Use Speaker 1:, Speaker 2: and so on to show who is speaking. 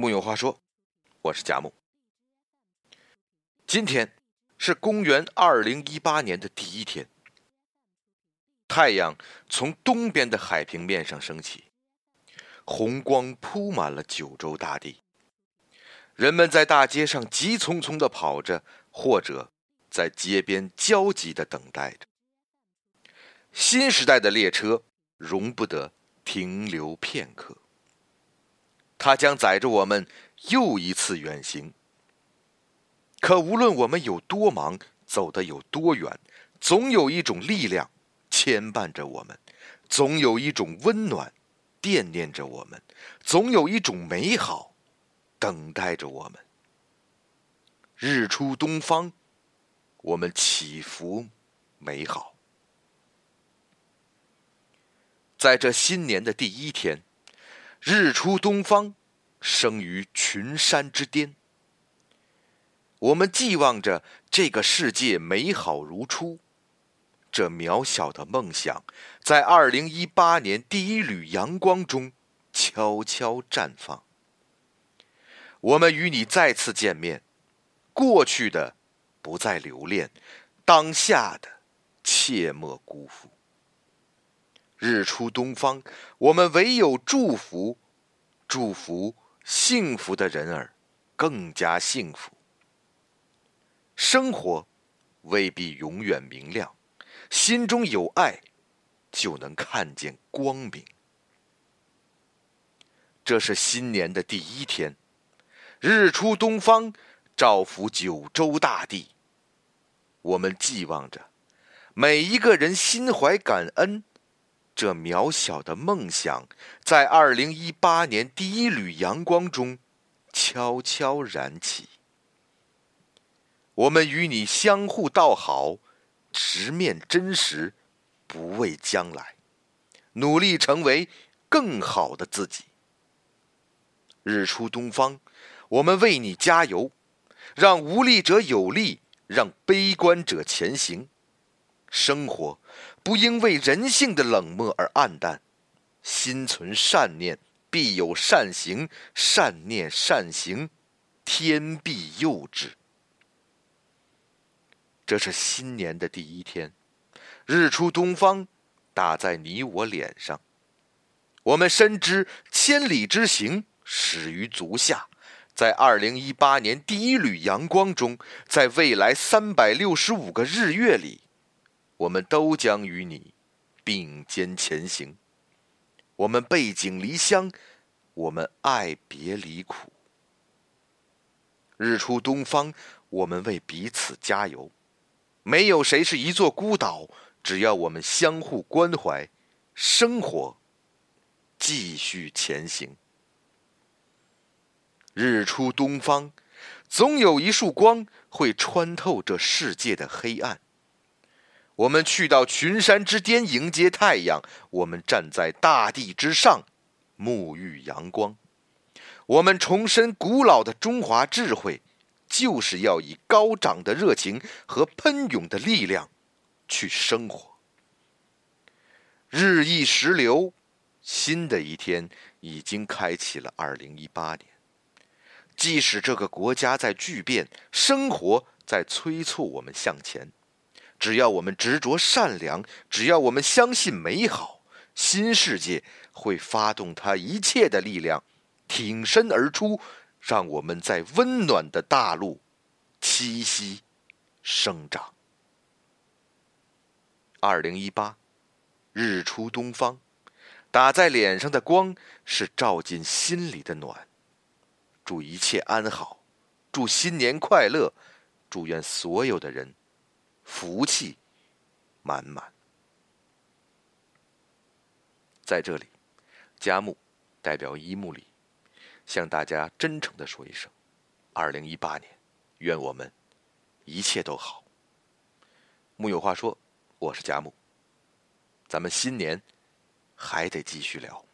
Speaker 1: 木有话说，我是贾木。今天是公元二零一八年的第一天，太阳从东边的海平面上升起，红光铺满了九州大地。人们在大街上急匆匆的跑着，或者在街边焦急的等待着。新时代的列车容不得停留片刻。它将载着我们又一次远行。可无论我们有多忙，走得有多远，总有一种力量牵绊着我们，总有一种温暖惦念着我们，总有一种美好等待着我们。日出东方，我们祈福美好。在这新年的第一天。日出东方，生于群山之巅。我们寄望着这个世界美好如初，这渺小的梦想，在二零一八年第一缕阳光中悄悄绽放。我们与你再次见面，过去的不再留恋，当下的切莫辜负。日出东方，我们唯有祝福，祝福幸福的人儿更加幸福。生活未必永远明亮，心中有爱，就能看见光明。这是新年的第一天，日出东方，照拂九州大地。我们寄望着每一个人心怀感恩。这渺小的梦想，在二零一八年第一缕阳光中悄悄燃起。我们与你相互道好，直面真实，不畏将来，努力成为更好的自己。日出东方，我们为你加油，让无力者有力，让悲观者前行。生活不应为人性的冷漠而黯淡，心存善念，必有善行；善念善行，天必佑之。这是新年的第一天，日出东方，打在你我脸上。我们深知千里之行，始于足下。在二零一八年第一缕阳光中，在未来三百六十五个日月里。我们都将与你并肩前行。我们背井离乡，我们爱别离苦。日出东方，我们为彼此加油。没有谁是一座孤岛，只要我们相互关怀，生活继续前行。日出东方，总有一束光会穿透这世界的黑暗。我们去到群山之巅迎接太阳，我们站在大地之上，沐浴阳光。我们重申古老的中华智慧，就是要以高涨的热情和喷涌的力量去生活。日益时流，新的一天已经开启了二零一八年。即使这个国家在巨变，生活在催促我们向前。只要我们执着善良，只要我们相信美好，新世界会发动它一切的力量，挺身而出，让我们在温暖的大陆栖息、生长。二零一八，日出东方，打在脸上的光是照进心里的暖。祝一切安好，祝新年快乐，祝愿所有的人。福气满满，在这里，佳木代表一木里向大家真诚的说一声：二零一八年，愿我们一切都好。木有话说，我是佳木，咱们新年还得继续聊。